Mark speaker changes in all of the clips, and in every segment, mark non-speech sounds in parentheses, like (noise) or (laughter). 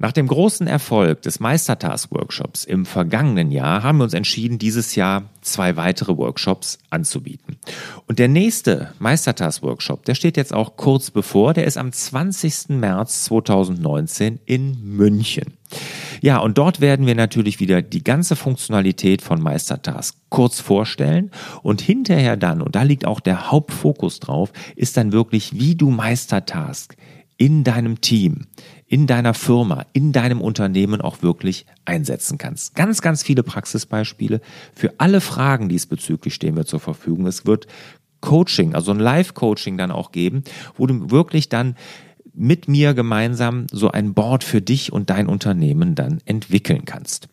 Speaker 1: Nach dem großen Erfolg des Meistertask-Workshops im vergangenen Jahr haben wir uns entschieden, dieses Jahr zwei weitere Workshops anzubieten. Und der nächste Meistertask-Workshop, der steht jetzt auch kurz bevor, der ist am 20. März 2019 in München. Ja, und dort werden wir natürlich wieder die ganze Funktionalität von Meistertask kurz vorstellen und hinterher dann, und da liegt auch der Hauptfokus drauf, ist dann wirklich, wie du Meistertask in deinem Team, in deiner Firma, in deinem Unternehmen auch wirklich einsetzen kannst. Ganz, ganz viele Praxisbeispiele. Für alle Fragen diesbezüglich stehen wir zur Verfügung. Es wird Coaching, also ein Live-Coaching dann auch geben, wo du wirklich dann mit mir gemeinsam so ein Board für dich und dein Unternehmen dann entwickeln kannst.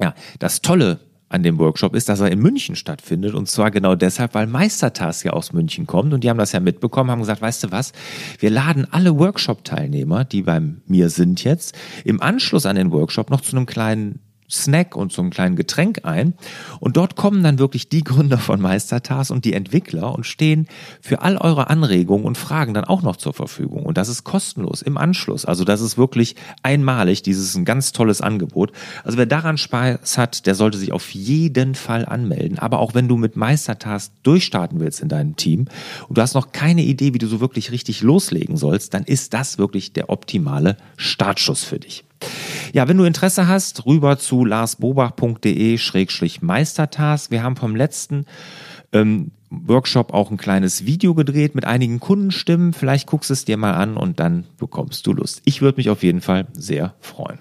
Speaker 1: Ja, das Tolle an dem Workshop ist, dass er in München stattfindet. Und zwar genau deshalb, weil Meistertask ja aus München kommt. Und die haben das ja mitbekommen, haben gesagt, weißt du was, wir laden alle Workshop-Teilnehmer, die bei mir sind jetzt, im Anschluss an den Workshop noch zu einem kleinen Snack und so einem kleinen Getränk ein. Und dort kommen dann wirklich die Gründer von Meistertas und die Entwickler und stehen für all eure Anregungen und Fragen dann auch noch zur Verfügung. Und das ist kostenlos im Anschluss. Also das ist wirklich einmalig. Dieses ist ein ganz tolles Angebot. Also wer daran Spaß hat, der sollte sich auf jeden Fall anmelden. Aber auch wenn du mit Meistertas durchstarten willst in deinem Team und du hast noch keine Idee, wie du so wirklich richtig loslegen sollst, dann ist das wirklich der optimale Startschuss für dich. Ja, wenn du Interesse hast, rüber zu larsbobach.de-meistertask. Wir haben vom letzten ähm, Workshop auch ein kleines Video gedreht mit einigen Kundenstimmen. Vielleicht guckst es dir mal an und dann bekommst du Lust. Ich würde mich auf jeden Fall sehr freuen.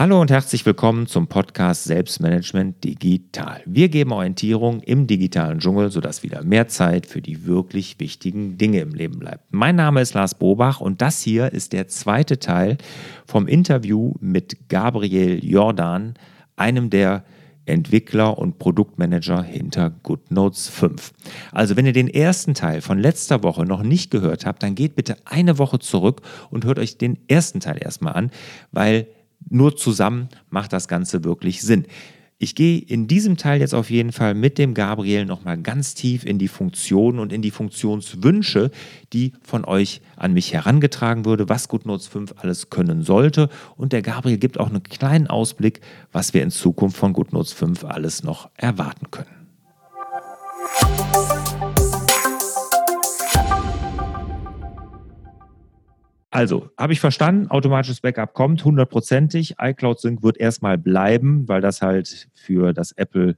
Speaker 1: Hallo und herzlich willkommen zum Podcast Selbstmanagement Digital. Wir geben Orientierung im digitalen Dschungel, sodass wieder mehr Zeit für die wirklich wichtigen Dinge im Leben bleibt. Mein Name ist Lars Bobach und das hier ist der zweite Teil vom Interview mit Gabriel Jordan, einem der Entwickler und Produktmanager hinter GoodNotes 5. Also wenn ihr den ersten Teil von letzter Woche noch nicht gehört habt, dann geht bitte eine Woche zurück und hört euch den ersten Teil erstmal an, weil nur zusammen macht das Ganze wirklich Sinn. Ich gehe in diesem Teil jetzt auf jeden Fall mit dem Gabriel nochmal ganz tief in die Funktionen und in die Funktionswünsche, die von euch an mich herangetragen würde, was GoodNotes 5 alles können sollte. Und der Gabriel gibt auch einen kleinen Ausblick, was wir in Zukunft von GoodNotes 5 alles noch erwarten können. Also, habe ich verstanden, automatisches Backup kommt hundertprozentig. iCloud Sync wird erstmal bleiben, weil das halt für das Apple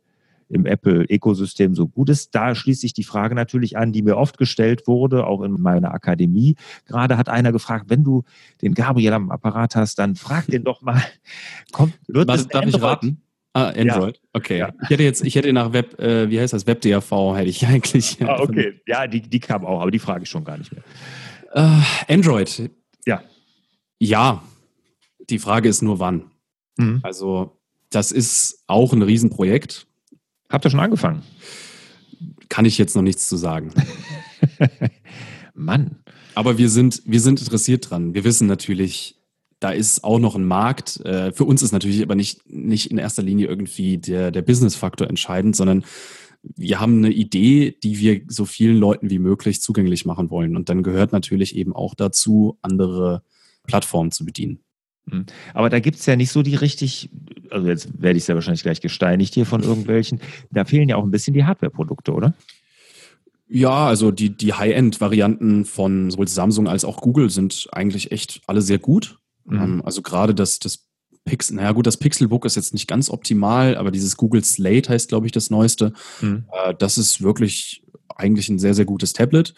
Speaker 1: im Apple-Ökosystem so gut ist. Da schließt sich die Frage natürlich an, die mir oft gestellt wurde, auch in meiner Akademie. Gerade hat einer gefragt, wenn du den Gabriel am Apparat hast, dann frag den doch mal, kommt,
Speaker 2: wird Was, darf Android? ich raten? Ah, Android. Ja. Okay. Ja. Ich hätte jetzt, ich hätte nach Web, äh, wie heißt das, WebDAV hätte ich (laughs) eigentlich.
Speaker 1: Ah, okay. Ja, die, die kam auch, aber die frage ich schon gar nicht mehr.
Speaker 2: Uh, Android. Ja. Ja. Die Frage ist nur wann. Mhm. Also, das ist auch ein Riesenprojekt.
Speaker 1: Habt ihr schon angefangen?
Speaker 2: Kann ich jetzt noch nichts zu sagen. (laughs)
Speaker 1: Mann.
Speaker 2: Aber wir sind, wir sind interessiert dran. Wir wissen natürlich, da ist auch noch ein Markt. Äh, für uns ist natürlich aber nicht, nicht in erster Linie irgendwie der, der Business-Faktor entscheidend, sondern wir haben eine Idee, die wir so vielen Leuten wie möglich zugänglich machen wollen. Und dann gehört natürlich eben auch dazu, andere Plattformen zu bedienen.
Speaker 1: Hm. Aber da gibt es ja nicht so die richtig, also jetzt werde ich es ja wahrscheinlich gleich gesteinigt hier von irgendwelchen, da fehlen ja auch ein bisschen die Hardware-Produkte, oder?
Speaker 2: Ja, also die, die High-End-Varianten von sowohl Samsung als auch Google sind eigentlich echt alle sehr gut. Mhm. Ähm, also gerade das, das Pixel, naja gut, das Pixelbook ist jetzt nicht ganz optimal, aber dieses Google Slate heißt, glaube ich, das neueste. Mhm. Äh, das ist wirklich eigentlich ein sehr, sehr gutes Tablet.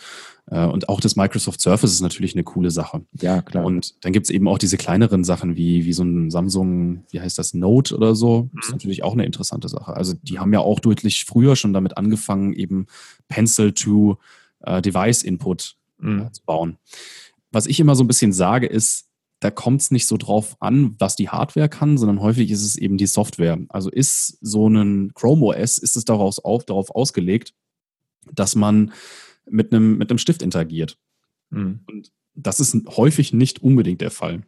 Speaker 2: Äh, und auch das Microsoft Surface ist natürlich eine coole Sache.
Speaker 1: Ja, klar.
Speaker 2: Und dann gibt es eben auch diese kleineren Sachen wie, wie so ein Samsung, wie heißt das, Note oder so. Das ist mhm. natürlich auch eine interessante Sache. Also die haben ja auch deutlich früher schon damit angefangen, eben Pencil to äh, Device Input mhm. zu bauen. Was ich immer so ein bisschen sage, ist, da kommt es nicht so drauf an, was die Hardware kann, sondern häufig ist es eben die Software. Also ist so ein Chrome OS, ist es daraus auf, darauf ausgelegt, dass man mit einem, mit einem Stift interagiert. Mhm. Und das ist häufig nicht unbedingt der Fall.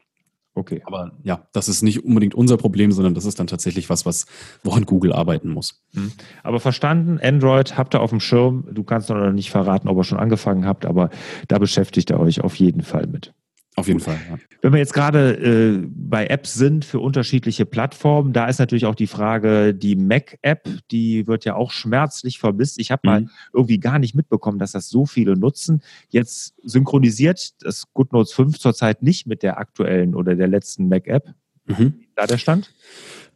Speaker 2: Okay. Aber ja, das ist nicht unbedingt unser Problem, sondern das ist dann tatsächlich was, was woran Google arbeiten muss.
Speaker 1: Mhm. Aber verstanden, Android habt ihr auf dem Schirm. Du kannst noch nicht verraten, ob ihr schon angefangen habt, aber da beschäftigt ihr euch auf jeden Fall mit.
Speaker 2: Auf jeden Fall. Ja.
Speaker 1: Wenn wir jetzt gerade äh, bei Apps sind für unterschiedliche Plattformen, da ist natürlich auch die Frage, die Mac-App, die wird ja auch schmerzlich vermisst. Ich habe mhm. mal irgendwie gar nicht mitbekommen, dass das so viele nutzen. Jetzt synchronisiert das GoodNotes 5 zurzeit nicht mit der aktuellen oder der letzten Mac-App. Mhm. Da der Stand?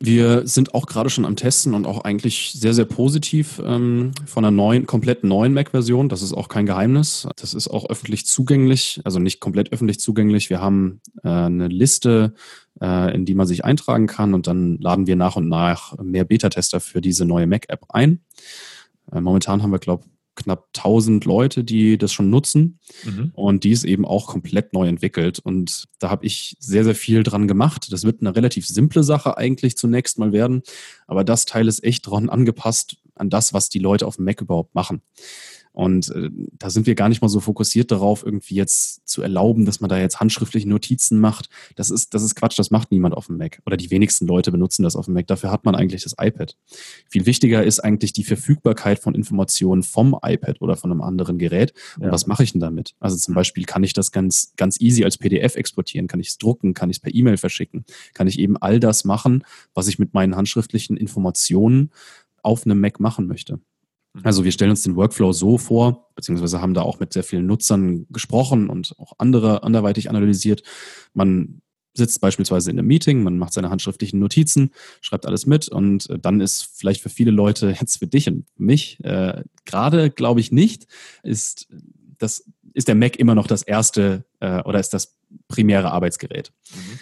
Speaker 2: Wir sind auch gerade schon am Testen und auch eigentlich sehr, sehr positiv ähm, von einer neuen, komplett neuen Mac-Version. Das ist auch kein Geheimnis. Das ist auch öffentlich zugänglich, also nicht komplett öffentlich zugänglich. Wir haben äh, eine Liste, äh, in die man sich eintragen kann und dann laden wir nach und nach mehr Beta-Tester für diese neue Mac-App ein. Äh, momentan haben wir, glaube knapp 1000 Leute, die das schon nutzen. Mhm. Und die ist eben auch komplett neu entwickelt. Und da habe ich sehr, sehr viel dran gemacht. Das wird eine relativ simple Sache eigentlich zunächst mal werden. Aber das Teil ist echt dran angepasst an das, was die Leute auf dem Mac überhaupt machen. Und äh, da sind wir gar nicht mal so fokussiert darauf, irgendwie jetzt zu erlauben, dass man da jetzt handschriftliche Notizen macht. Das ist, das ist Quatsch, das macht niemand auf dem Mac. Oder die wenigsten Leute benutzen das auf dem Mac. Dafür hat man eigentlich das iPad. Viel wichtiger ist eigentlich die Verfügbarkeit von Informationen vom iPad oder von einem anderen Gerät. Und ja. was mache ich denn damit? Also zum Beispiel kann ich das ganz, ganz easy als PDF exportieren, kann ich es drucken, kann ich es per E-Mail verschicken, kann ich eben all das machen, was ich mit meinen handschriftlichen Informationen auf einem Mac machen möchte. Mhm. Also wir stellen uns den Workflow so vor, beziehungsweise haben da auch mit sehr vielen Nutzern gesprochen und auch andere anderweitig analysiert. Man sitzt beispielsweise in einem Meeting, man macht seine handschriftlichen Notizen, schreibt alles mit und äh, dann ist vielleicht für viele Leute, (laughs) jetzt für dich und mich, äh, gerade glaube ich nicht, ist das ist der Mac immer noch das erste äh, oder ist das primäre Arbeitsgerät. Mhm.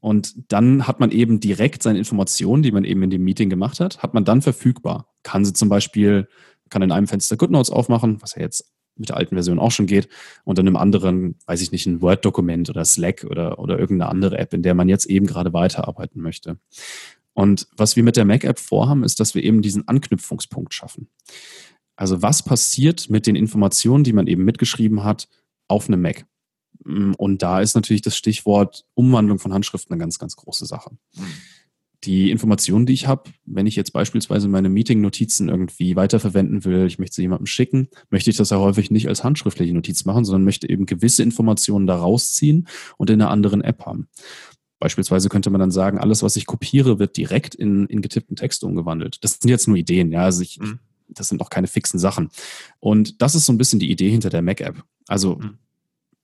Speaker 2: Und dann hat man eben direkt seine Informationen, die man eben in dem Meeting gemacht hat, hat man dann verfügbar. Kann sie zum Beispiel kann in einem Fenster GoodNotes aufmachen, was ja jetzt mit der alten Version auch schon geht, und dann im anderen, weiß ich nicht, ein Word-Dokument oder Slack oder, oder irgendeine andere App, in der man jetzt eben gerade weiterarbeiten möchte. Und was wir mit der Mac-App vorhaben, ist, dass wir eben diesen Anknüpfungspunkt schaffen. Also was passiert mit den Informationen, die man eben mitgeschrieben hat, auf einem Mac? Und da ist natürlich das Stichwort Umwandlung von Handschriften eine ganz, ganz große Sache. Mhm die Informationen, die ich habe, wenn ich jetzt beispielsweise meine Meeting-Notizen irgendwie weiterverwenden will, ich möchte sie jemandem schicken, möchte ich das ja häufig nicht als handschriftliche Notiz machen, sondern möchte eben gewisse Informationen da rausziehen und in einer anderen App haben. Beispielsweise könnte man dann sagen, alles, was ich kopiere, wird direkt in, in getippten Text umgewandelt. Das sind jetzt nur Ideen, ja. Also ich, mhm. das sind auch keine fixen Sachen. Und das ist so ein bisschen die Idee hinter der Mac-App. Also mhm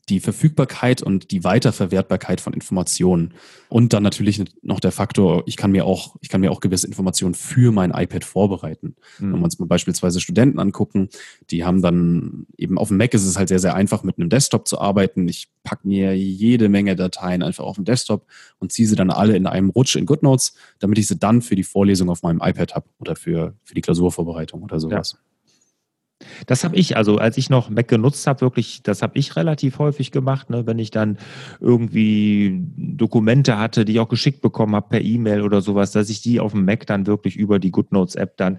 Speaker 2: die Verfügbarkeit und die Weiterverwertbarkeit von Informationen. Und dann natürlich noch der Faktor, ich kann mir auch, ich kann mir auch gewisse Informationen für mein iPad vorbereiten. Mhm. Wenn wir uns mal beispielsweise Studenten angucken, die haben dann eben auf dem Mac ist es halt sehr, sehr einfach, mit einem Desktop zu arbeiten. Ich packe mir jede Menge Dateien einfach auf den Desktop und ziehe sie dann alle in einem Rutsch in GoodNotes, damit ich sie dann für die Vorlesung auf meinem iPad habe oder für, für die Klausurvorbereitung oder sowas. Ja.
Speaker 1: Das habe ich, also als ich noch Mac genutzt habe, wirklich, das habe ich relativ häufig gemacht, ne, wenn ich dann irgendwie Dokumente hatte, die ich auch geschickt bekommen habe per E-Mail oder sowas, dass ich die auf dem Mac dann wirklich über die GoodNotes-App dann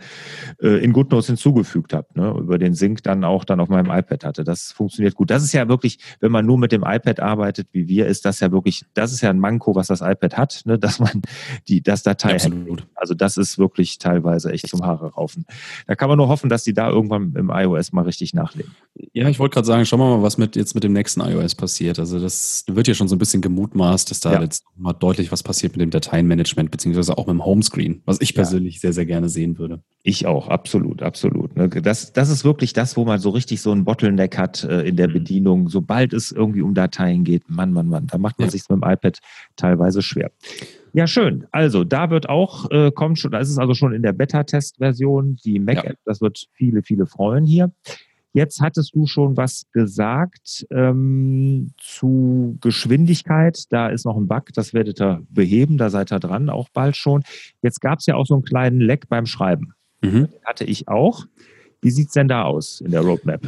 Speaker 1: äh, in GoodNotes hinzugefügt habe, ne, über den Sync dann auch dann auf meinem iPad hatte. Das funktioniert gut. Das ist ja wirklich, wenn man nur mit dem iPad arbeitet, wie wir, ist das ja wirklich, das ist ja ein Manko, was das iPad hat, ne, (laughs) dass man die, das Datei, Absolut. also das ist wirklich teilweise echt zum Haare raufen. Da kann man nur hoffen, dass die da irgendwann im iOS mal richtig nachlegen.
Speaker 2: Ja, ich wollte gerade sagen, schauen wir mal, was mit, jetzt mit dem nächsten iOS passiert. Also das wird ja schon so ein bisschen gemutmaßt, dass da ja. jetzt mal deutlich was passiert mit dem Dateienmanagement, beziehungsweise auch mit dem Homescreen, was ich persönlich ja. sehr, sehr gerne sehen würde.
Speaker 1: Ich auch, absolut, absolut. Ne? Das, das ist wirklich das, wo man so richtig so ein Bottleneck hat äh, in der mhm. Bedienung. Sobald es irgendwie um Dateien geht, Mann, Mann, Mann, da macht man ja. sich mit dem iPad teilweise schwer. Ja, schön. Also da wird auch, äh, kommt schon, da ist es also schon in der Beta-Test-Version, die Mac-App, ja. das wird viele, viele freuen hier. Jetzt hattest du schon was gesagt ähm, zu Geschwindigkeit. Da ist noch ein Bug, das werdet ihr beheben, da seid ihr dran, auch bald schon. Jetzt gab es ja auch so einen kleinen Leck beim Schreiben. Mhm. Den hatte ich auch. Wie sieht es denn da aus in der Roadmap?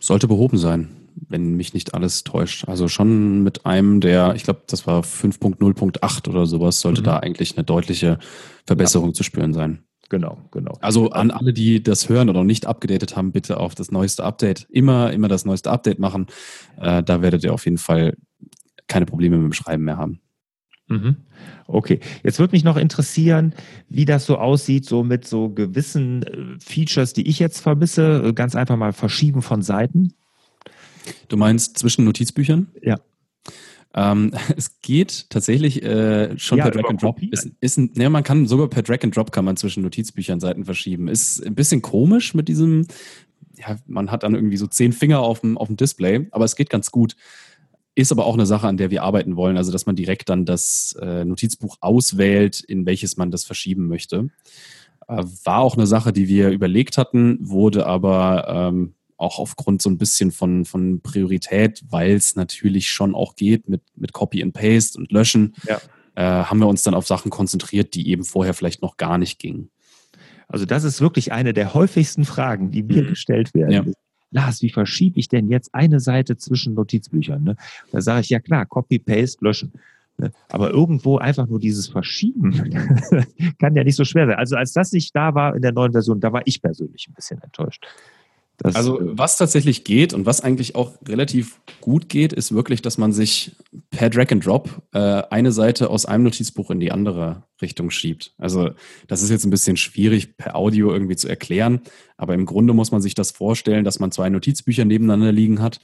Speaker 2: Sollte behoben sein wenn mich nicht alles täuscht. Also schon mit einem der, ich glaube, das war 5.0.8 oder sowas, sollte mhm. da eigentlich eine deutliche Verbesserung ja. zu spüren sein.
Speaker 1: Genau, genau.
Speaker 2: Also an alle, die das hören oder noch nicht abgedatet haben, bitte auf das neueste Update. Immer, immer das neueste Update machen. Äh, da werdet ihr auf jeden Fall keine Probleme mit dem Schreiben mehr haben.
Speaker 1: Mhm. Okay, jetzt würde mich noch interessieren, wie das so aussieht, so mit so gewissen äh, Features, die ich jetzt vermisse. Ganz einfach mal verschieben von Seiten.
Speaker 2: Du meinst zwischen Notizbüchern?
Speaker 1: Ja.
Speaker 2: Ähm, (laughs) es geht tatsächlich äh, schon
Speaker 1: Ja,
Speaker 2: per Drag and Drop. Ist, ist ein, ne, man kann sogar per Drag and Drop kann man zwischen Notizbüchern Seiten verschieben. Ist ein bisschen komisch mit diesem, ja, man hat dann irgendwie so zehn Finger auf dem, auf dem Display, aber es geht ganz gut. Ist aber auch eine Sache, an der wir arbeiten wollen, also dass man direkt dann das äh, Notizbuch auswählt, in welches man das verschieben möchte. Äh, war auch eine Sache, die wir überlegt hatten, wurde aber ähm, auch aufgrund so ein bisschen von, von Priorität, weil es natürlich schon auch geht mit, mit Copy and Paste und Löschen,
Speaker 1: Ja.
Speaker 2: äh, haben wir uns dann auf Sachen konzentriert, die eben vorher vielleicht noch gar nicht gingen.
Speaker 1: Also das ist wirklich eine der häufigsten Fragen, die mir
Speaker 2: Mhm.
Speaker 1: gestellt werden.
Speaker 2: Ja.
Speaker 1: Lars, wie verschiebe ich denn jetzt eine Seite zwischen Notizbüchern? Ne? Da sage ich, ja klar, Copy, Paste, löschen. Ne? Aber irgendwo einfach nur dieses Verschieben (laughs) kann ja nicht so schwer sein. Also als das nicht da war in der neuen Version, da war ich persönlich ein bisschen enttäuscht. Das,
Speaker 2: Also
Speaker 1: äh,
Speaker 2: was tatsächlich geht und was eigentlich auch relativ gut geht, ist wirklich, dass man sich per Drag and Drop äh, eine Seite aus einem Notizbuch in die andere Richtung schiebt. Also das ist jetzt ein bisschen schwierig per Audio irgendwie zu erklären, aber im Grunde muss man sich das vorstellen, dass man zwei Notizbücher nebeneinander liegen hat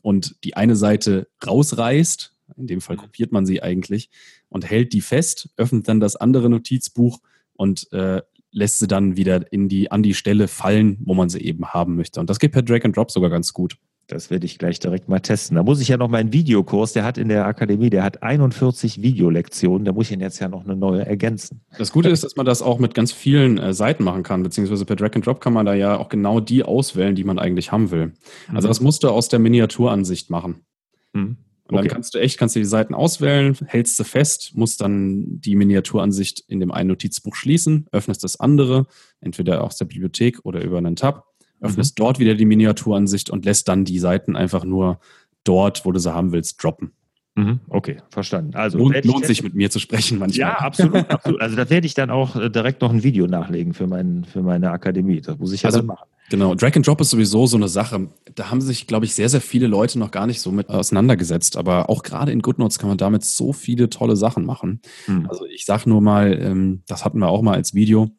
Speaker 2: und die eine Seite rausreißt, in dem Fall kopiert man sie eigentlich und hält die fest, öffnet dann das andere Notizbuch und äh, lässt sie dann wieder in die, an die Stelle fallen, wo man sie eben haben möchte. Und das geht per Drag and Drop sogar ganz gut.
Speaker 1: Das werde ich gleich direkt mal testen. Da muss ich ja noch meinen Videokurs, der hat in der Akademie, der hat 41 Videolektionen, da muss ich ihn jetzt ja noch eine neue ergänzen.
Speaker 2: Das Gute ist, dass man das auch mit ganz vielen äh, Seiten machen kann, beziehungsweise per Drag and Drop kann man da ja auch genau die auswählen, die man eigentlich haben will. Also das musst du aus der Miniaturansicht machen.
Speaker 1: Mhm.
Speaker 2: Und dann
Speaker 1: Okay.
Speaker 2: kannst du echt, kannst du die Seiten auswählen, hältst sie fest, musst dann die Miniaturansicht in dem einen Notizbuch schließen, öffnest das andere, entweder aus der Bibliothek oder über einen Tab, öffnest dort wieder die Miniaturansicht und lässt dann die Seiten einfach nur dort, wo du sie haben willst, droppen.
Speaker 1: Mhm. Okay, verstanden. Also
Speaker 2: Lohnt, lohnt sich mit mir zu sprechen manchmal.
Speaker 1: Ja, absolut, absolut. Also da werde ich dann auch äh, direkt noch ein Video nachlegen für, mein, für meine Akademie. Das muss ich ja
Speaker 2: Also-
Speaker 1: dann machen.
Speaker 2: Genau, Drag and Drop ist sowieso so eine Sache. Da haben sich, glaube ich, sehr, sehr viele Leute noch gar nicht so mit auseinandergesetzt. Aber auch gerade in GoodNotes kann man damit so viele tolle Sachen machen.
Speaker 1: Mhm.
Speaker 2: Also ich sag nur mal, ähm, das hatten wir auch mal als Video.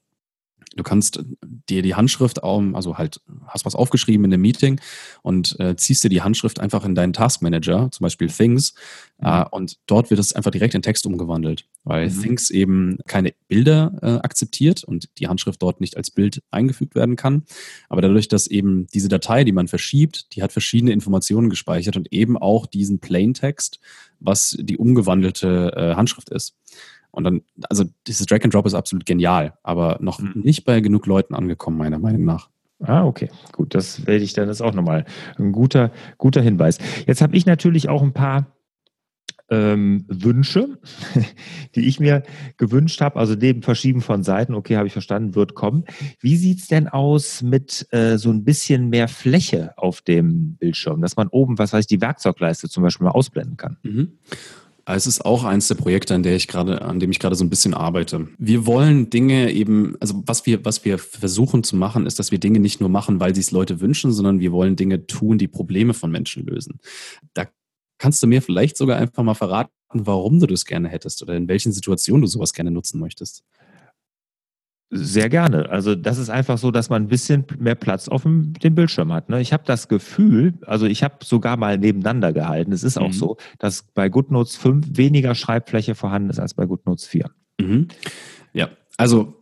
Speaker 2: Du kannst dir die Handschrift, also halt, hast was aufgeschrieben in einem Meeting und äh, ziehst dir die Handschrift einfach in deinen Taskmanager, zum Beispiel Things, äh, und dort wird es einfach direkt in Text umgewandelt, weil
Speaker 1: Mhm.
Speaker 2: Things eben keine Bilder äh, akzeptiert und die Handschrift dort nicht als Bild eingefügt werden kann. Aber dadurch, dass eben diese Datei, die man verschiebt, die hat verschiedene Informationen gespeichert und eben auch diesen Plaintext, was die umgewandelte äh, Handschrift ist. Und dann, also dieses Drag and Drop ist absolut genial, aber noch
Speaker 1: Mhm.
Speaker 2: nicht bei genug Leuten angekommen, meiner Meinung nach.
Speaker 1: Ah, okay. Gut, das werde ich dann das auch nochmal ein guter, guter Hinweis. Jetzt habe ich natürlich auch ein paar ähm, Wünsche, (laughs) die ich mir gewünscht habe. Also neben Verschieben von Seiten, okay, habe ich verstanden, wird kommen. Wie sieht's denn aus mit äh, so ein bisschen mehr Fläche auf dem Bildschirm, dass man oben, was weiß ich, die Werkzeugleiste zum Beispiel mal ausblenden kann?
Speaker 2: Mhm. Es ist auch eins der Projekte, an der ich gerade, an dem ich gerade so ein bisschen arbeite. Wir wollen Dinge eben, also was wir, was wir versuchen zu machen, ist, dass wir Dinge nicht nur machen, weil sie es Leute wünschen, sondern wir wollen Dinge tun, die Probleme von Menschen lösen. Da kannst du mir vielleicht sogar einfach mal verraten, warum du das gerne hättest oder in welchen Situationen du sowas gerne nutzen möchtest.
Speaker 1: Sehr gerne. Also das ist einfach so, dass man ein bisschen mehr Platz auf dem, dem Bildschirm hat. Ne? Ich habe das Gefühl, also ich habe sogar mal nebeneinander gehalten. Es ist auch
Speaker 2: Mhm.
Speaker 1: so, dass bei GoodNotes 5 weniger Schreibfläche vorhanden ist als bei GoodNotes 4.
Speaker 2: Mhm. Ja, also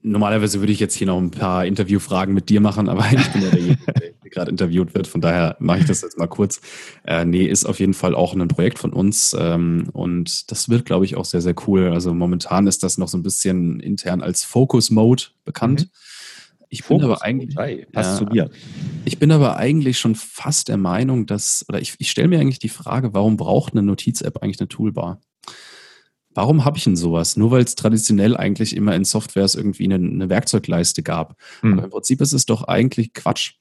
Speaker 2: normalerweise würde ich jetzt hier noch ein paar Interviewfragen mit dir machen, aber (laughs) ich bin ja derjenige, der gerade interviewt wird. Von daher mache ich das jetzt mal kurz. Äh, nee, ist auf jeden Fall auch ein Projekt von uns ähm, und das wird, glaube ich, auch sehr, sehr cool. Also momentan ist das noch so ein bisschen intern als Focus Mode bekannt. Ich bin aber eigentlich,
Speaker 1: Hey, passt
Speaker 2: Ja.
Speaker 1: zu dir.
Speaker 2: ich bin aber eigentlich schon fast der Meinung, dass, oder ich, ich stelle mir eigentlich die Frage, warum braucht eine Notiz-App eigentlich eine Toolbar? Warum habe ich denn sowas? Nur weil es traditionell eigentlich immer in Softwares irgendwie eine, eine Werkzeugleiste gab.
Speaker 1: Hm.
Speaker 2: Aber im Prinzip ist es doch eigentlich Quatsch.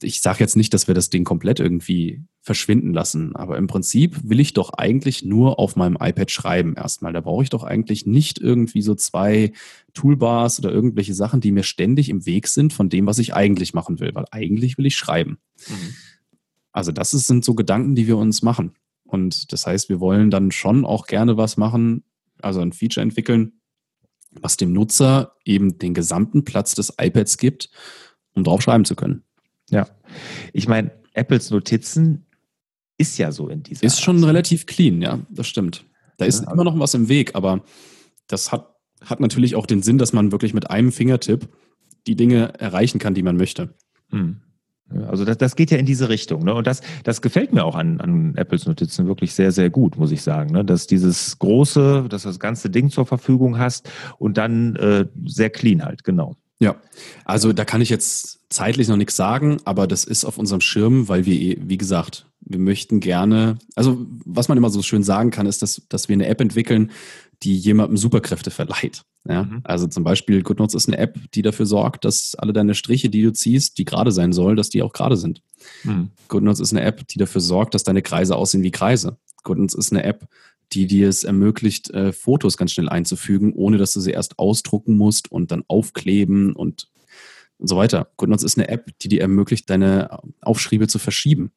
Speaker 2: Ich sage jetzt nicht, dass wir das Ding komplett irgendwie verschwinden lassen, aber im Prinzip will ich doch eigentlich nur auf meinem iPad schreiben erstmal. Da brauche ich doch eigentlich nicht irgendwie so zwei Toolbars oder irgendwelche Sachen, die mir ständig im Weg sind von dem, was ich eigentlich machen will, weil eigentlich will ich schreiben.
Speaker 1: Mhm.
Speaker 2: Also das sind so Gedanken, die wir uns machen. Und das heißt, wir wollen dann schon auch gerne was machen, also ein Feature entwickeln, was dem Nutzer eben den gesamten Platz des iPads gibt, um drauf schreiben zu können.
Speaker 1: Ja. Ich meine, Apples Notizen ist ja so in dieser.
Speaker 2: Ist schon Art. relativ clean, ja, das stimmt. Da ist ja. immer noch was im Weg, aber das hat, hat natürlich auch den Sinn, dass man wirklich mit einem Fingertipp die Dinge erreichen kann, die man möchte. Hm.
Speaker 1: Also das, das geht ja in diese Richtung. Ne? Und das, das gefällt mir auch an, an Apples Notizen wirklich sehr, sehr gut, muss ich sagen. Ne? Dass dieses große, dass du das ganze Ding zur Verfügung hast und dann äh, sehr clean halt, genau.
Speaker 2: Ja, also da kann ich jetzt zeitlich noch nichts sagen, aber das ist auf unserem Schirm, weil wir, wie gesagt, wir möchten gerne, also was man immer so schön sagen kann, ist, dass, dass wir eine App entwickeln, die jemandem Superkräfte verleiht. Ja? Mhm. Also zum Beispiel GoodNotes ist eine App, die dafür sorgt, dass alle deine Striche, die du ziehst, die gerade sein sollen, dass die auch gerade sind. Mhm. GoodNotes ist eine App, die dafür sorgt, dass deine Kreise aussehen wie Kreise. GoodNotes ist eine App, die dir es ermöglicht, äh, Fotos ganz schnell einzufügen, ohne dass du sie erst ausdrucken musst und dann aufkleben und, und so weiter. GoodNotes ist eine App, die dir ermöglicht, deine Aufschriebe zu verschieben.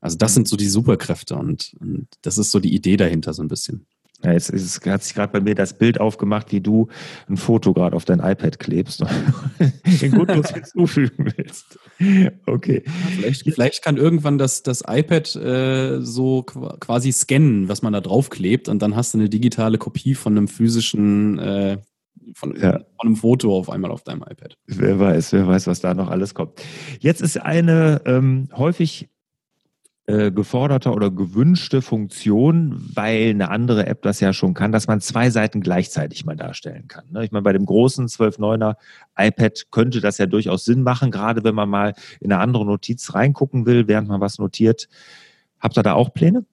Speaker 2: Also das mhm. sind so die Superkräfte und, und das ist so die Idee dahinter so ein bisschen.
Speaker 1: Ja, jetzt ist, hat sich gerade bei mir das Bild aufgemacht, wie du ein Foto gerade auf dein iPad klebst und (laughs) den Goodnotes (laughs) hinzufügen willst. Okay.
Speaker 2: Vielleicht, vielleicht kann irgendwann das, das iPad äh, so quasi scannen, was man da drauf klebt, und dann hast du eine digitale Kopie von einem physischen, äh, von, ja. von einem Foto auf einmal auf deinem iPad.
Speaker 1: Wer weiß, wer weiß, was da noch alles kommt. Jetzt ist eine ähm, häufig äh, geforderte oder gewünschte Funktion, weil eine andere App das ja schon kann, dass man zwei Seiten gleichzeitig mal darstellen kann. Ne? Ich meine, bei dem großen 12.9er iPad könnte das ja durchaus Sinn machen, gerade wenn man mal in eine andere Notiz reingucken will, während man was notiert. Habt ihr da auch Pläne?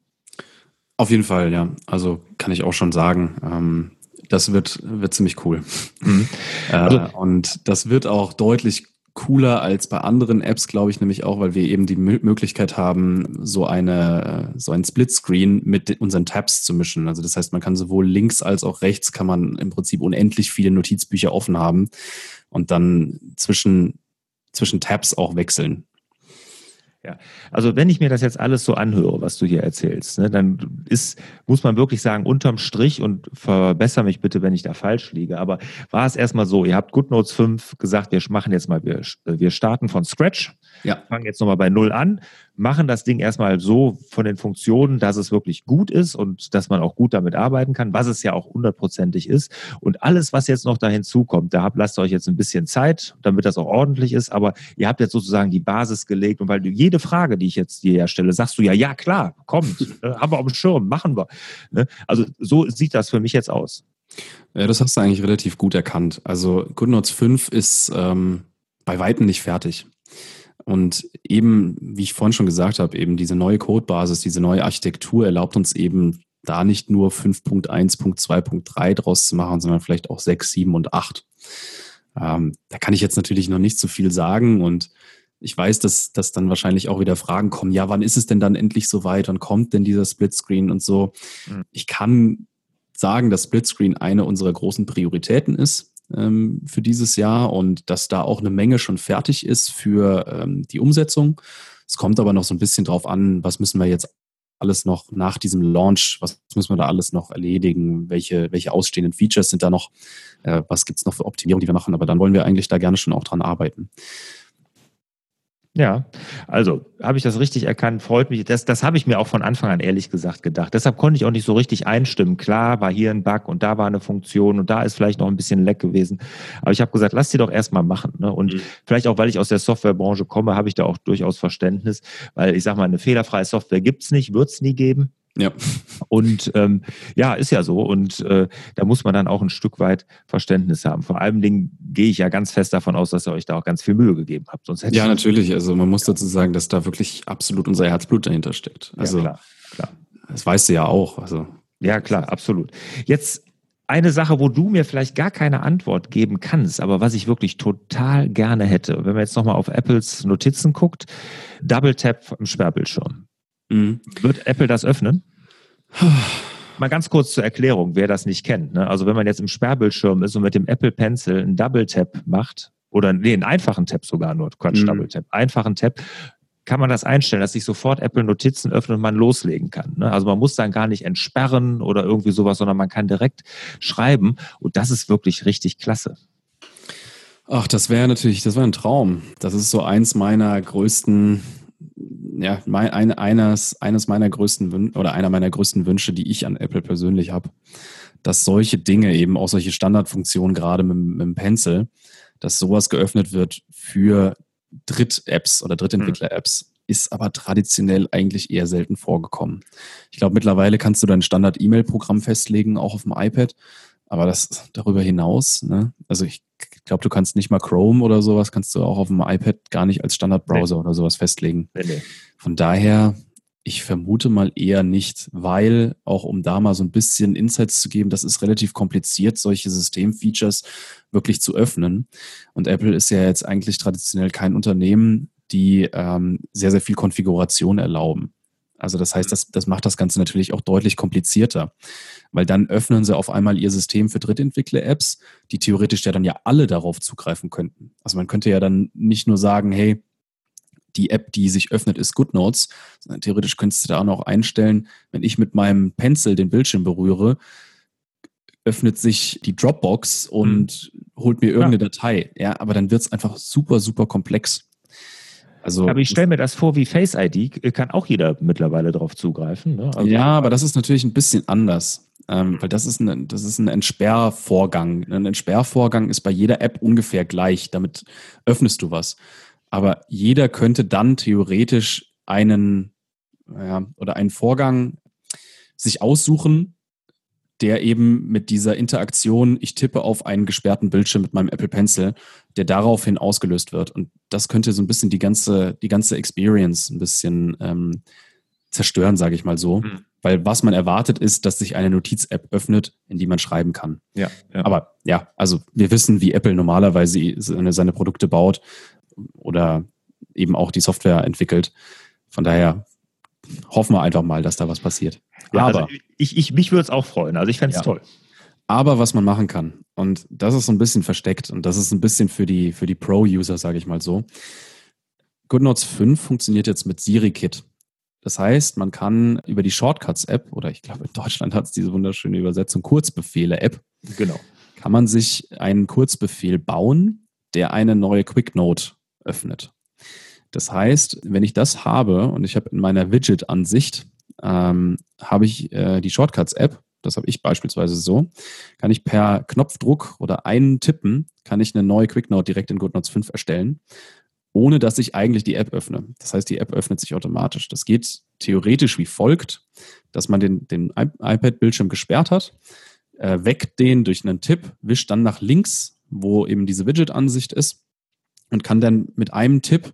Speaker 2: Auf jeden Fall, ja. Also kann ich auch schon sagen. Ähm, das wird, wird ziemlich cool. Mhm. (laughs) Äh, also, und das wird auch deutlich cooler als bei anderen Apps, glaube ich, nämlich auch, weil wir eben die Möglichkeit haben, so eine, so ein Splitscreen mit unseren Tabs zu mischen. Also das heißt, man kann sowohl links als auch rechts kann man im Prinzip unendlich viele Notizbücher offen haben und dann zwischen, zwischen Tabs auch wechseln.
Speaker 1: Ja, also wenn ich mir das jetzt alles so anhöre, was du hier erzählst, ne, dann ist, muss man wirklich sagen, unterm Strich und verbessere mich bitte, wenn ich da falsch liege, aber war es erstmal so, ihr habt GoodNotes 5 gesagt, wir machen jetzt mal, wir, wir starten von Scratch, ja. fangen jetzt nochmal bei Null an, machen das Ding erstmal so von den Funktionen, dass es wirklich gut ist und dass man auch gut damit arbeiten kann, was es ja auch hundertprozentig ist. Und alles, was jetzt noch da hinzukommt, da habt, lasst euch jetzt ein bisschen Zeit, damit das auch ordentlich ist, aber ihr habt jetzt sozusagen die Basis gelegt und weil du jede Frage, die ich jetzt dir stelle, sagst du ja, ja klar, kommt, äh, (laughs) haben wir auf dem Schirm, machen wir. Ne? Also so sieht das für mich jetzt aus.
Speaker 2: Ja, das hast du eigentlich relativ gut erkannt. Also GoodNotes 5 ist ähm, bei weitem nicht fertig. Und eben, wie ich vorhin schon gesagt habe, eben diese neue Codebasis, diese neue Architektur erlaubt uns eben da nicht nur 5.1.2.3 draus zu machen, sondern vielleicht auch 6, 7 und 8. Ähm, da kann ich jetzt natürlich noch nicht so viel sagen und ich weiß, dass, dass dann wahrscheinlich auch wieder Fragen kommen, ja, wann ist es denn dann endlich soweit? Wann kommt denn dieser Splitscreen und so? Mhm. Ich kann sagen, dass Splitscreen eine unserer großen Prioritäten ist ähm, für dieses Jahr und dass da auch eine Menge schon fertig ist für ähm, die Umsetzung. Es kommt aber noch so ein bisschen drauf an, was müssen wir jetzt alles noch nach diesem Launch, was müssen wir da alles noch erledigen, welche, welche ausstehenden Features sind da noch, äh, was gibt's noch für Optimierung, die wir machen, aber dann wollen wir eigentlich da gerne schon auch dran arbeiten.
Speaker 1: Ja, also habe ich das richtig erkannt, freut mich. Das, das habe ich mir auch von Anfang an ehrlich gesagt gedacht. Deshalb konnte ich auch nicht so richtig einstimmen. Klar, war hier ein Bug und da war eine Funktion und da ist vielleicht noch ein bisschen leck gewesen. Aber ich habe gesagt, lass die doch erstmal machen. Ne? Und mhm. vielleicht auch, weil ich aus der Softwarebranche komme, habe ich da auch durchaus Verständnis, weil ich sage mal, eine fehlerfreie Software gibt's nicht, wird's nie geben. Ja. Und ähm, ja, ist ja so. Und äh, da muss man dann auch ein Stück weit Verständnis haben. Vor allem Dingen gehe ich ja ganz fest davon aus, dass ihr euch da auch ganz viel Mühe gegeben habt.
Speaker 2: Sonst hätte ja, natürlich. Also man muss dazu sagen, dass da wirklich absolut unser Herzblut dahinter steckt. Also ja, klar, klar. Das weißt du ja auch. Also.
Speaker 1: Ja, klar, absolut. Jetzt eine Sache, wo du mir vielleicht gar keine Antwort geben kannst, aber was ich wirklich total gerne hätte, wenn man jetzt nochmal auf Apples Notizen guckt, Double Tap im Sperrbildschirm. Mhm. Wird Apple das öffnen? (sighs) Mal ganz kurz zur Erklärung, wer das nicht kennt. Ne? Also wenn man jetzt im Sperrbildschirm ist und mit dem Apple Pencil einen Double Tap macht, oder nee, einen einfachen Tap sogar nur, Quatsch, mhm. Double Tap, einfachen Tap, kann man das einstellen, dass sich sofort Apple Notizen öffnet und man loslegen kann. Ne? Also man muss dann gar nicht entsperren oder irgendwie sowas, sondern man kann direkt schreiben. Und das ist wirklich richtig klasse.
Speaker 2: Ach, das wäre natürlich, das wäre ein Traum. Das ist so eins meiner größten, ja, mein, ein, eines, eines meiner größten Wün oder einer meiner größten Wünsche, die ich an Apple persönlich habe, dass solche Dinge, eben auch solche Standardfunktionen, gerade mit, mit dem Pencil, dass sowas geöffnet wird für Dritt-Apps oder Drittentwickler-Apps, ist aber traditionell eigentlich eher selten vorgekommen. Ich glaube, mittlerweile kannst du dein Standard-E-Mail-Programm festlegen, auch auf dem iPad. Aber das darüber hinaus, ne? also ich glaube, du kannst nicht mal Chrome oder sowas, kannst du auch auf dem iPad gar nicht als Standardbrowser nee. oder sowas festlegen. Nee, nee. Von daher, ich vermute mal eher nicht, weil auch um da mal so ein bisschen Insights zu geben, das ist relativ kompliziert, solche Systemfeatures wirklich zu öffnen. Und Apple ist ja jetzt eigentlich traditionell kein Unternehmen, die ähm, sehr, sehr viel Konfiguration erlauben. Also das heißt, das, das macht das Ganze natürlich auch deutlich komplizierter, weil dann öffnen sie auf einmal ihr System für Drittentwickler-Apps, die theoretisch ja dann ja alle darauf zugreifen könnten. Also man könnte ja dann nicht nur sagen, hey, die App, die sich öffnet, ist GoodNotes, sondern theoretisch könntest du da auch noch einstellen, wenn ich mit meinem Pencil den Bildschirm berühre, öffnet sich die Dropbox und mhm. holt mir irgendeine ja. Datei. Ja, aber dann wird es einfach super, super komplex.
Speaker 1: Also, aber ich stelle mir das vor, wie Face ID kann auch jeder mittlerweile darauf zugreifen. Ne?
Speaker 2: Also ja, aber das ist natürlich ein bisschen anders. Ähm, weil das ist, ein, das ist ein Entsperrvorgang. Ein Entsperrvorgang ist bei jeder App ungefähr gleich. Damit öffnest du was. Aber jeder könnte dann theoretisch einen ja, oder einen Vorgang sich aussuchen, der eben mit dieser Interaktion, ich tippe auf einen gesperrten Bildschirm mit meinem Apple Pencil, der daraufhin ausgelöst wird. Und das könnte so ein bisschen die ganze, die ganze Experience ein bisschen ähm, zerstören, sage ich mal so. Mhm. Weil was man erwartet, ist, dass sich eine Notiz-App öffnet, in die man schreiben kann.
Speaker 1: Ja,
Speaker 2: ja. Aber ja, also wir wissen, wie Apple normalerweise seine, seine Produkte baut oder eben auch die Software entwickelt. Von daher hoffen wir einfach mal, dass da was passiert.
Speaker 1: Ja, also aber also ich, ich, mich würde es auch freuen. Also ich fände es ja. toll.
Speaker 2: Aber was man machen kann, und das ist so ein bisschen versteckt und das ist ein bisschen für die, für die Pro-User, sage ich mal so. GoodNotes 5 funktioniert jetzt mit SiriKit. Das heißt, man kann über die Shortcuts-App, oder ich glaube, in Deutschland hat es diese wunderschöne Übersetzung, Kurzbefehle-App,
Speaker 1: genau.
Speaker 2: kann man sich einen Kurzbefehl bauen, der eine neue QuickNote öffnet. Das heißt, wenn ich das habe und ich habe in meiner Widget-Ansicht, ähm, habe ich äh, die Shortcuts-App, das habe ich beispielsweise so, kann ich per Knopfdruck oder einen Tippen, kann ich eine neue QuickNote direkt in GoodNotes 5 erstellen, ohne dass ich eigentlich die App öffne. Das heißt, die App öffnet sich automatisch. Das geht theoretisch wie folgt, dass man den, den iPad-Bildschirm gesperrt hat, äh, weckt den durch einen Tipp, wischt dann nach links, wo eben diese Widget-Ansicht ist und kann dann mit einem Tipp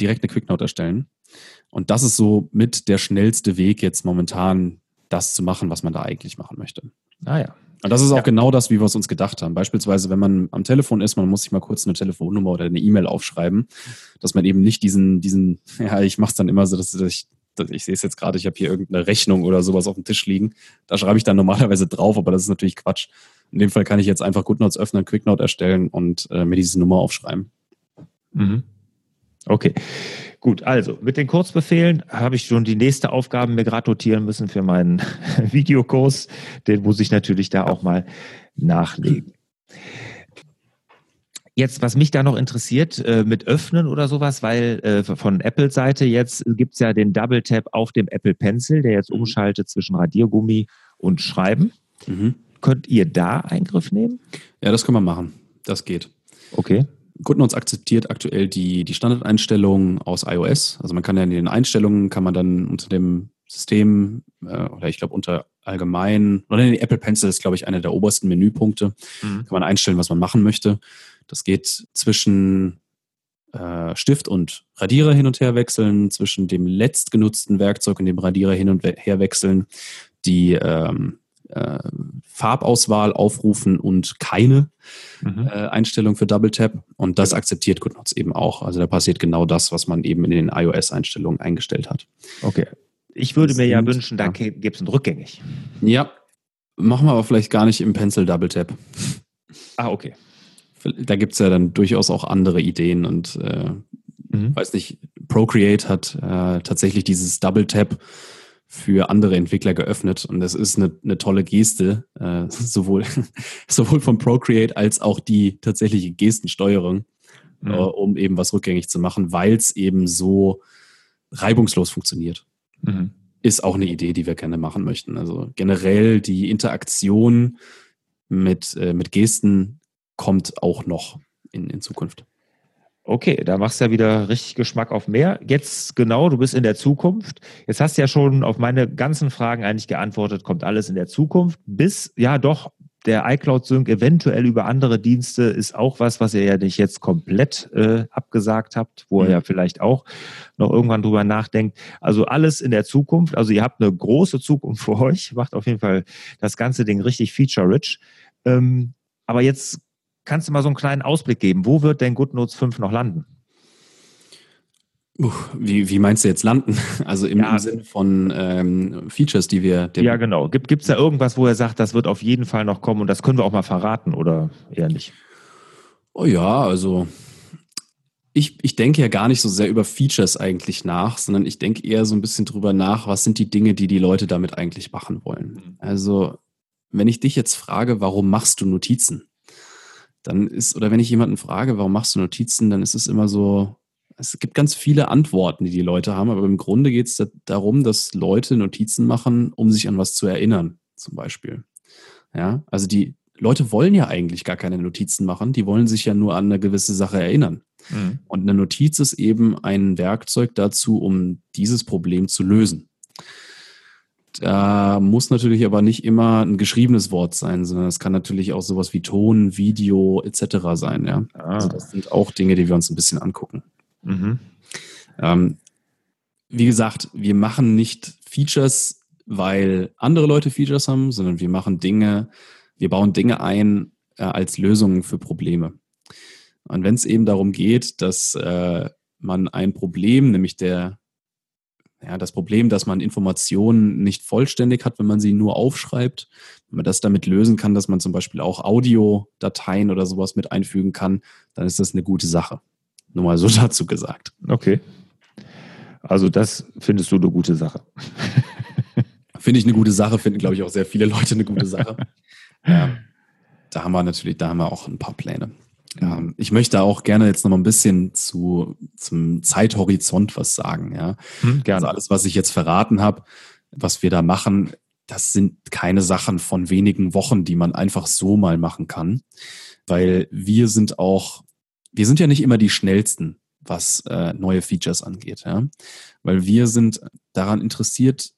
Speaker 2: direkt eine QuickNote erstellen. Und das ist so mit der schnellste Weg jetzt momentan, das zu machen, was man da eigentlich machen möchte.
Speaker 1: Ah ja.
Speaker 2: Und das ist auch ja. genau das, wie wir es uns gedacht haben. Beispielsweise, wenn man am Telefon ist, man muss sich mal kurz eine Telefonnummer oder eine E-Mail aufschreiben, dass man eben nicht diesen, diesen, (laughs) ja, ich mache es dann immer so, dass ich, dass ich sehe es jetzt gerade, ich habe hier irgendeine Rechnung oder sowas auf dem Tisch liegen. Da schreibe ich dann normalerweise drauf, aber das ist natürlich Quatsch. In dem Fall kann ich jetzt einfach GoodNotes öffnen, QuickNote erstellen und äh, mir diese Nummer aufschreiben.
Speaker 1: Mhm. Okay. Gut, also mit den Kurzbefehlen habe ich schon die nächste Aufgabe mir gerade notieren müssen für meinen (laughs) Videokurs. Den muss ich natürlich da auch mal nachlegen. Jetzt, was mich da noch interessiert, äh, mit Öffnen oder sowas, weil äh, von Apple-Seite jetzt gibt es ja den Double Tap auf dem Apple Pencil, der jetzt umschaltet zwischen Radiergummi und Schreiben. Mhm. Könnt ihr da Eingriff nehmen?
Speaker 2: Ja, das können wir machen. Das geht.
Speaker 1: Okay.
Speaker 2: GoodNotes akzeptiert aktuell die, die Standardeinstellungen aus iOS. Also man kann ja in den Einstellungen, kann man dann unter dem System äh, oder ich glaube unter allgemein, oder in Apple Pencil ist glaube ich einer der obersten Menüpunkte, mhm. kann man einstellen, was man machen möchte. Das geht zwischen äh, Stift und Radierer hin und her wechseln, zwischen dem letztgenutzten Werkzeug und dem Radierer hin und her wechseln, die ähm, äh, Farbauswahl aufrufen und keine mhm. äh, Einstellung für Double Tap. Und das akzeptiert GoodNotes eben auch. Also da passiert genau das, was man eben in den iOS-Einstellungen eingestellt hat.
Speaker 1: Okay. Ich würde mir ja wünschen, da ja. gibt es ein rückgängig.
Speaker 2: Ja, machen wir aber vielleicht gar nicht im Pencil Double Tap.
Speaker 1: Ah, okay.
Speaker 2: Da gibt es ja dann durchaus auch andere Ideen und äh, mhm. weiß nicht, Procreate hat äh, tatsächlich dieses Double Tap für andere Entwickler geöffnet. Und das ist eine, eine tolle Geste, äh, (laughs) sowohl, (laughs) sowohl von Procreate als auch die tatsächliche Gestensteuerung, mhm. äh, um eben was rückgängig zu machen, weil es eben so reibungslos funktioniert. Mhm. Ist auch eine Idee, die wir gerne machen möchten. Also generell die Interaktion mit, äh, mit Gesten kommt auch noch in, in Zukunft.
Speaker 1: Okay, da machst du ja wieder richtig Geschmack auf mehr. Jetzt genau, du bist in der Zukunft. Jetzt hast du ja schon auf meine ganzen Fragen eigentlich geantwortet, kommt alles in der Zukunft. Bis, ja doch, der iCloud Sync eventuell über andere Dienste ist auch was, was ihr ja nicht jetzt komplett äh, abgesagt habt, wo mhm. ihr ja vielleicht auch noch irgendwann drüber nachdenkt. Also alles in der Zukunft. Also ihr habt eine große Zukunft vor euch, macht auf jeden Fall das ganze Ding richtig feature-rich. Ähm, aber jetzt kannst du mal so einen kleinen Ausblick geben? Wo wird denn GoodNotes 5 noch landen?
Speaker 2: Wie, wie meinst du jetzt landen? (laughs) Also im, ja. Sinne von ähm, Features, die wir.
Speaker 1: Ja, genau. Gibt es da irgendwas, wo er sagt, das wird auf jeden Fall noch kommen und das können wir auch mal verraten oder eher nicht?
Speaker 2: Oh ja, also ich, ich denke ja gar nicht so sehr über Features eigentlich nach, sondern ich denke eher so ein bisschen drüber nach, was sind die Dinge, die die Leute damit eigentlich machen wollen. Mhm. Also, wenn ich dich jetzt frage, warum machst du Notizen? Dann ist, oder wenn ich jemanden frage, warum machst du Notizen, dann ist es immer so, es gibt ganz viele Antworten, die die Leute haben, aber im Grunde geht es darum, dass Leute Notizen machen, um sich an was zu erinnern, zum Beispiel. Ja, also die Leute wollen ja eigentlich gar keine Notizen machen, die wollen sich ja nur an eine gewisse Sache erinnern. Mhm. Und eine Notiz ist eben ein Werkzeug dazu, um dieses Problem zu lösen. Da muss natürlich aber nicht immer ein geschriebenes Wort sein, sondern es kann natürlich auch sowas wie Ton, Video etc. sein. Ja? Ah. Also das sind auch Dinge, die wir uns ein bisschen angucken. Mhm. Ähm, wie gesagt, wir machen nicht Features, weil andere Leute Features haben, sondern wir machen Dinge, wir bauen Dinge ein äh, als Lösungen für Probleme. Und wenn es eben darum geht, dass äh, man ein Problem, nämlich der ja, das Problem, dass man Informationen nicht vollständig hat, wenn man sie nur aufschreibt, wenn man das damit lösen kann, dass man zum Beispiel auch Audiodateien oder sowas mit einfügen kann, dann ist das eine gute Sache. Nur mal so (laughs) dazu gesagt.
Speaker 1: Okay. Also das findest du eine gute Sache. (laughs)
Speaker 2: Finde ich eine gute Sache, finden, glaube ich, auch sehr viele Leute eine gute Sache. (laughs) ja, da haben wir natürlich, da haben wir auch ein paar Pläne. Ähm, ich möchte auch gerne jetzt noch mal ein bisschen zu, zum Zeithorizont was sagen. Ja? Hm, gerne. Also alles, was ich jetzt verraten habe, was wir da machen, das sind keine Sachen von wenigen Wochen, die man einfach so mal machen kann, weil wir sind auch, wir sind ja nicht immer die schnellsten, was äh, neue Features angeht, ja? weil wir sind daran interessiert,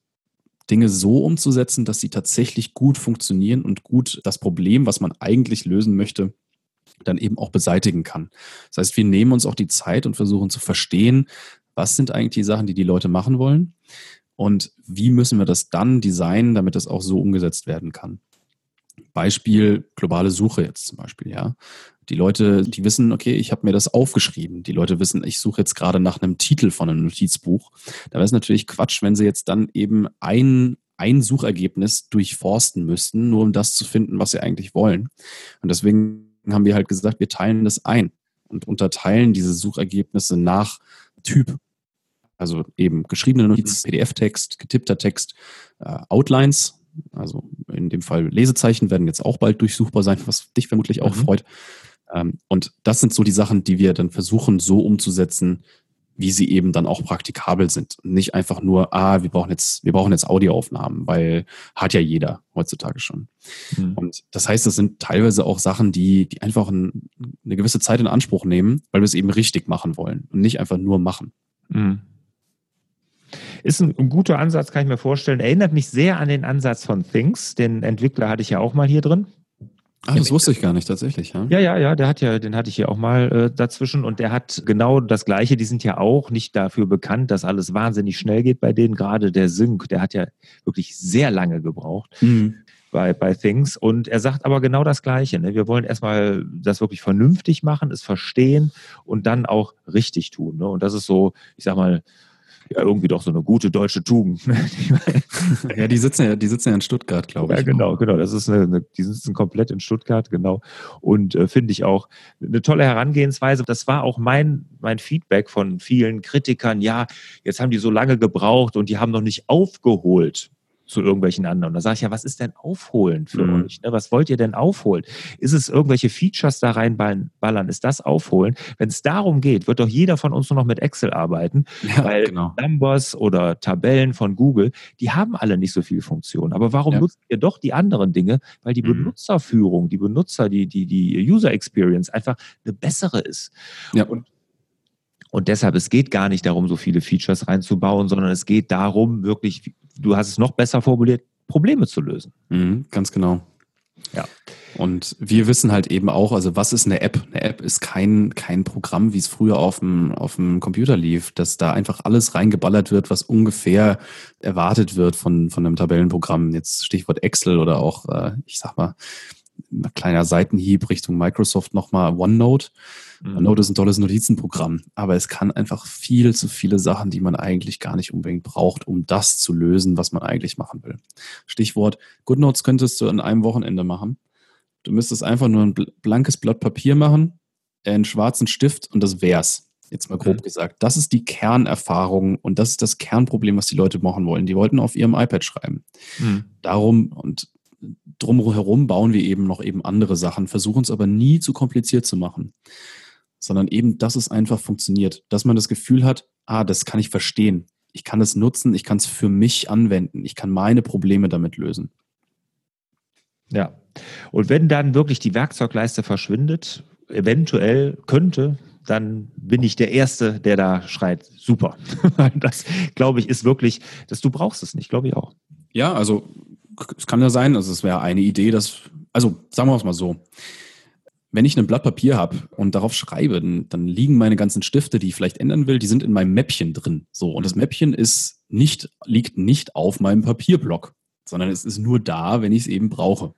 Speaker 2: Dinge so umzusetzen, dass sie tatsächlich gut funktionieren und gut das Problem, was man eigentlich lösen möchte, dann eben auch beseitigen kann. Das heißt, wir nehmen uns auch die Zeit und versuchen zu verstehen, was sind eigentlich die Sachen, die die Leute machen wollen und wie müssen wir das dann designen, damit das auch so umgesetzt werden kann. Beispiel globale Suche jetzt zum Beispiel, ja. Die Leute, die wissen, okay, ich habe mir das aufgeschrieben. Die Leute wissen, ich suche jetzt gerade nach einem Titel von einem Notizbuch. Da wäre es natürlich Quatsch, wenn sie jetzt dann eben ein, ein Suchergebnis durchforsten müssten, nur um das zu finden, was sie eigentlich wollen. Und deswegen haben wir halt gesagt, wir teilen das ein und unterteilen diese Suchergebnisse nach Typ. Also eben geschriebene Notiz, mhm. PDF-Text, getippter Text, äh, Outlines, also in dem Fall Lesezeichen werden jetzt auch bald durchsuchbar sein, was dich vermutlich auch mhm. freut. Ähm, und das sind so die Sachen, die wir dann versuchen so umzusetzen, wie sie eben dann auch praktikabel sind. nicht einfach nur, ah, wir brauchen jetzt, wir brauchen jetzt Audioaufnahmen, weil hat ja jeder heutzutage schon. Mhm. Und das heißt, das sind teilweise auch Sachen, die, die einfach ein, eine gewisse Zeit in Anspruch nehmen, weil wir es eben richtig machen wollen und nicht einfach nur machen. Mhm.
Speaker 1: Ist ein, ein, guter Ansatz, kann ich mir vorstellen. Erinnert mich sehr an den Ansatz von Things. Den Entwickler hatte ich ja auch mal hier drin.
Speaker 2: Ah, das wusste ich gar nicht tatsächlich,
Speaker 1: ja? Ja, ja, ja, der hat ja, den hatte ich hier auch mal äh, dazwischen und der hat genau das Gleiche. Die sind ja auch nicht dafür bekannt, dass alles wahnsinnig schnell geht bei denen. Gerade der Sync, der hat ja wirklich sehr lange gebraucht. Mhm. Bei, bei Things. Und er sagt aber genau das Gleiche. Ne? Wir wollen erstmal das wirklich vernünftig machen, es verstehen und dann auch richtig tun. Ne? Und das ist so, ich sag mal, ja, irgendwie doch so eine gute deutsche Tugend. (laughs)
Speaker 2: ja, die sitzen ja, die sitzen ja in Stuttgart, glaube ich.
Speaker 1: Ja, genau, genau. Das ist eine, eine, die sitzen komplett in Stuttgart, genau. Und äh, finde ich auch eine tolle Herangehensweise. Das war auch mein, mein Feedback von vielen Kritikern. Ja, jetzt haben die so lange gebraucht und die haben noch nicht aufgeholt zu irgendwelchen anderen. Da sage ich ja, was ist denn aufholen für mhm. euch? Ne? Was wollt ihr denn aufholen? Ist es irgendwelche Features da reinballern? Ist das aufholen? Wenn es darum geht, wird doch jeder von uns nur noch mit Excel arbeiten, ja, weil genau. Numbers oder Tabellen von Google, die haben alle nicht so viel Funktion. Aber warum ja. nutzt ihr doch die anderen Dinge? Weil die mhm. Benutzerführung, die Benutzer, die, die, die User Experience einfach eine bessere ist. Ja. Und und deshalb, es geht gar nicht darum, so viele Features reinzubauen, sondern es geht darum, wirklich, du hast es noch besser formuliert, Probleme zu lösen.
Speaker 2: Mhm, ganz genau. Ja. Und wir wissen halt eben auch, also was ist eine App? Eine App ist kein, kein Programm, wie es früher auf dem, auf dem Computer lief, dass da einfach alles reingeballert wird, was ungefähr erwartet wird von, von einem Tabellenprogramm. Jetzt Stichwort Excel oder auch, äh, ich sag mal, ein kleiner Seitenhieb Richtung Microsoft nochmal OneNote. Mhm. OneNote ist ein tolles Notizenprogramm, aber es kann einfach viel zu viele Sachen, die man eigentlich gar nicht unbedingt braucht, um das zu lösen, was man eigentlich machen will. Stichwort, GoodNotes könntest du an einem Wochenende machen. Du müsstest einfach nur ein blankes Blatt Papier machen, einen schwarzen Stift und das wär's. Jetzt mal grob mhm. gesagt. Das ist die Kernerfahrung und das ist das Kernproblem, was die Leute machen wollen. Die wollten auf ihrem iPad schreiben. Mhm. Darum, und drumherum bauen wir eben noch eben andere Sachen, versuchen es aber nie zu kompliziert zu machen, sondern eben, dass es einfach funktioniert, dass man das Gefühl hat, ah, das kann ich verstehen, ich kann es nutzen, ich kann es für mich anwenden, ich kann meine Probleme damit lösen.
Speaker 1: Ja, und wenn dann wirklich die Werkzeugleiste verschwindet, eventuell könnte, dann bin ich der Erste, der da schreit, super. (laughs) das, glaube ich, ist wirklich, dass du brauchst es nicht, glaube ich auch.
Speaker 2: Ja, also es kann ja sein, also es wäre eine Idee, dass, also sagen wir es mal so, wenn ich ein Blatt Papier habe und darauf schreibe, dann, dann, liegen meine ganzen Stifte, die ich vielleicht ändern will, die sind in meinem Mäppchen drin. So, und das Mäppchen ist nicht, liegt nicht auf meinem Papierblock, sondern es ist nur da, wenn ich es eben brauche.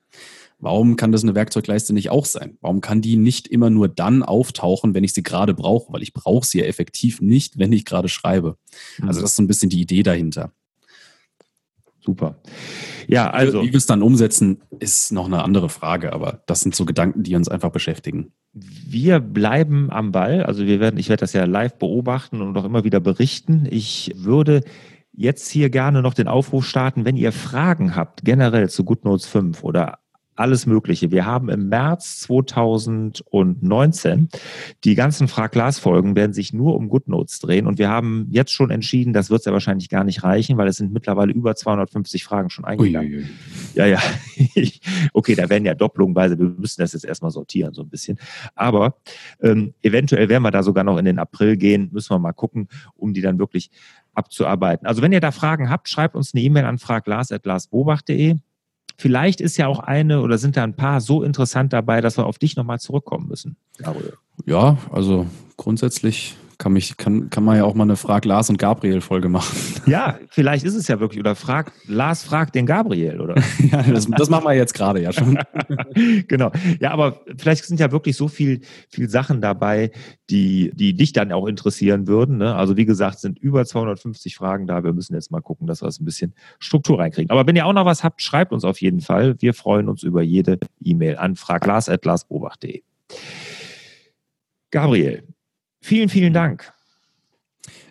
Speaker 2: Warum kann das eine Werkzeugleiste nicht auch sein? Warum kann die nicht immer nur dann auftauchen, wenn ich sie gerade brauche? Weil ich brauche sie ja effektiv nicht, wenn ich gerade schreibe. Also mhm. das ist so ein bisschen die Idee dahinter.
Speaker 1: Super. Ja, also.
Speaker 2: Wie wir es dann umsetzen, ist noch eine andere Frage, aber das sind so Gedanken, die uns einfach beschäftigen.
Speaker 1: Wir bleiben am Ball. Also wir werden, ich werde das ja live beobachten und auch immer wieder berichten. Ich würde jetzt hier gerne noch den Aufruf starten, wenn ihr Fragen habt, generell zu GoodNotes 5 oder alles Mögliche. Wir haben im März 2019 die ganzen Frag-Glas-Folgen werden sich nur um GoodNotes drehen und wir haben jetzt schon entschieden, das wird es ja wahrscheinlich gar nicht reichen, weil es sind mittlerweile über 250 Fragen schon eingegangen. Uiuiui. Ja, ja. (laughs) okay, da werden ja Doppelungen bei. Wir müssen das jetzt erstmal sortieren so ein bisschen. Aber ähm, eventuell werden wir da sogar noch in den April gehen, müssen wir mal gucken, um die dann wirklich abzuarbeiten. Also wenn ihr da Fragen habt, schreibt uns eine E-Mail an fraglars.glasbobach.de. Vielleicht ist ja auch eine oder sind da ein paar so interessant dabei, dass wir auf dich nochmal zurückkommen müssen.
Speaker 2: Ja, also grundsätzlich kann, mich, kann, kann man ja auch mal eine Frag Lars und Gabriel Folge machen. (laughs)
Speaker 1: Ja, vielleicht ist es ja wirklich. Oder frag, Lars fragt den Gabriel, oder? (laughs)
Speaker 2: ja, das, das machen wir jetzt gerade ja schon. (laughs)
Speaker 1: genau. Ja, aber vielleicht sind ja wirklich so viel, viel Sachen dabei, die, die dich dann auch interessieren würden. Ne? Also wie gesagt, sind über 250 Fragen da. Wir müssen jetzt mal gucken, dass wir es ein bisschen Struktur reinkriegen. Aber wenn ihr auch noch was habt, schreibt uns auf jeden Fall. Wir freuen uns über jede E-Mail an fraglars.larsbobach.de. Gabriel, Vielen, vielen Dank.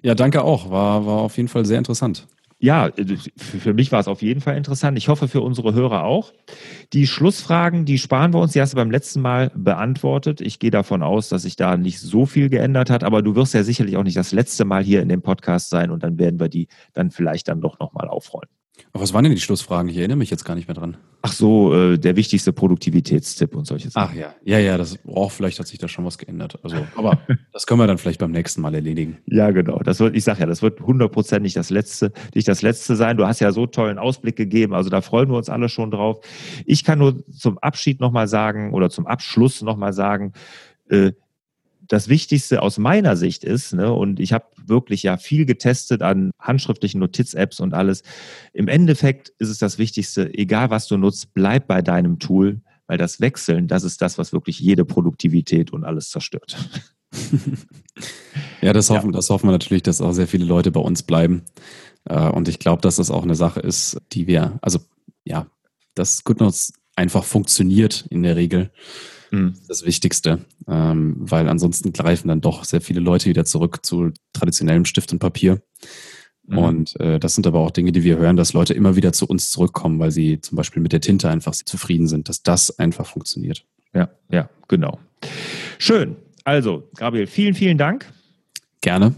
Speaker 2: Ja, danke auch. War, war auf jeden Fall sehr interessant.
Speaker 1: Ja, für mich war es auf jeden Fall interessant. Ich hoffe für unsere Hörer auch. Die Schlussfragen, die sparen wir uns. Die hast du beim letzten Mal beantwortet. Ich gehe davon aus, dass sich da nicht so viel geändert hat. Aber du wirst ja sicherlich auch nicht das letzte Mal hier in dem Podcast sein und dann werden wir die dann vielleicht dann doch nochmal aufrollen.
Speaker 2: Aber was waren denn die Schlussfragen? Ich erinnere mich jetzt gar nicht mehr dran.
Speaker 1: Ach so, äh, der wichtigste Produktivitätstipp und solche
Speaker 2: Sachen. Ach ja, ja, ja, das, oh, vielleicht hat sich da schon was geändert. Also, (laughs) aber das können wir dann vielleicht beim nächsten Mal erledigen.
Speaker 1: Ja, genau. Das wird, ich sage ja, das wird hundertprozentig das letzte, nicht das letzte sein. Du hast ja so tollen Ausblick gegeben, also da freuen wir uns alle schon drauf. Ich kann nur zum Abschied nochmal sagen oder zum Abschluss nochmal sagen, äh, das Wichtigste aus meiner Sicht ist, ne, und ich habe wirklich ja viel getestet an handschriftlichen Notiz-Apps und alles. Im Endeffekt ist es das Wichtigste, egal was du nutzt, bleib bei deinem Tool, weil das Wechseln, das ist das, was wirklich jede Produktivität und alles zerstört. (laughs)
Speaker 2: Ja, das hoffen, ja. das hoffen wir natürlich, dass auch sehr viele Leute bei uns bleiben. Äh, und ich glaube, dass das auch eine Sache ist, die wir, also ja, dass GoodNotes einfach funktioniert in der Regel. Mhm. Das Wichtigste, ähm, weil ansonsten greifen dann doch sehr viele Leute wieder zurück zu traditionellem Stift und Papier. Mhm. Und äh, das sind aber auch Dinge, die wir hören, dass Leute immer wieder zu uns zurückkommen, weil sie zum Beispiel mit der Tinte einfach zufrieden sind, dass das einfach funktioniert.
Speaker 1: Ja, ja, genau. Schön. Also, Gabriel, vielen, vielen Dank.
Speaker 2: Gerne.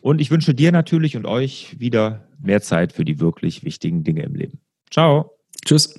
Speaker 1: Und ich wünsche dir natürlich und euch wieder mehr Zeit für die wirklich wichtigen Dinge im Leben. Ciao.
Speaker 2: Tschüss.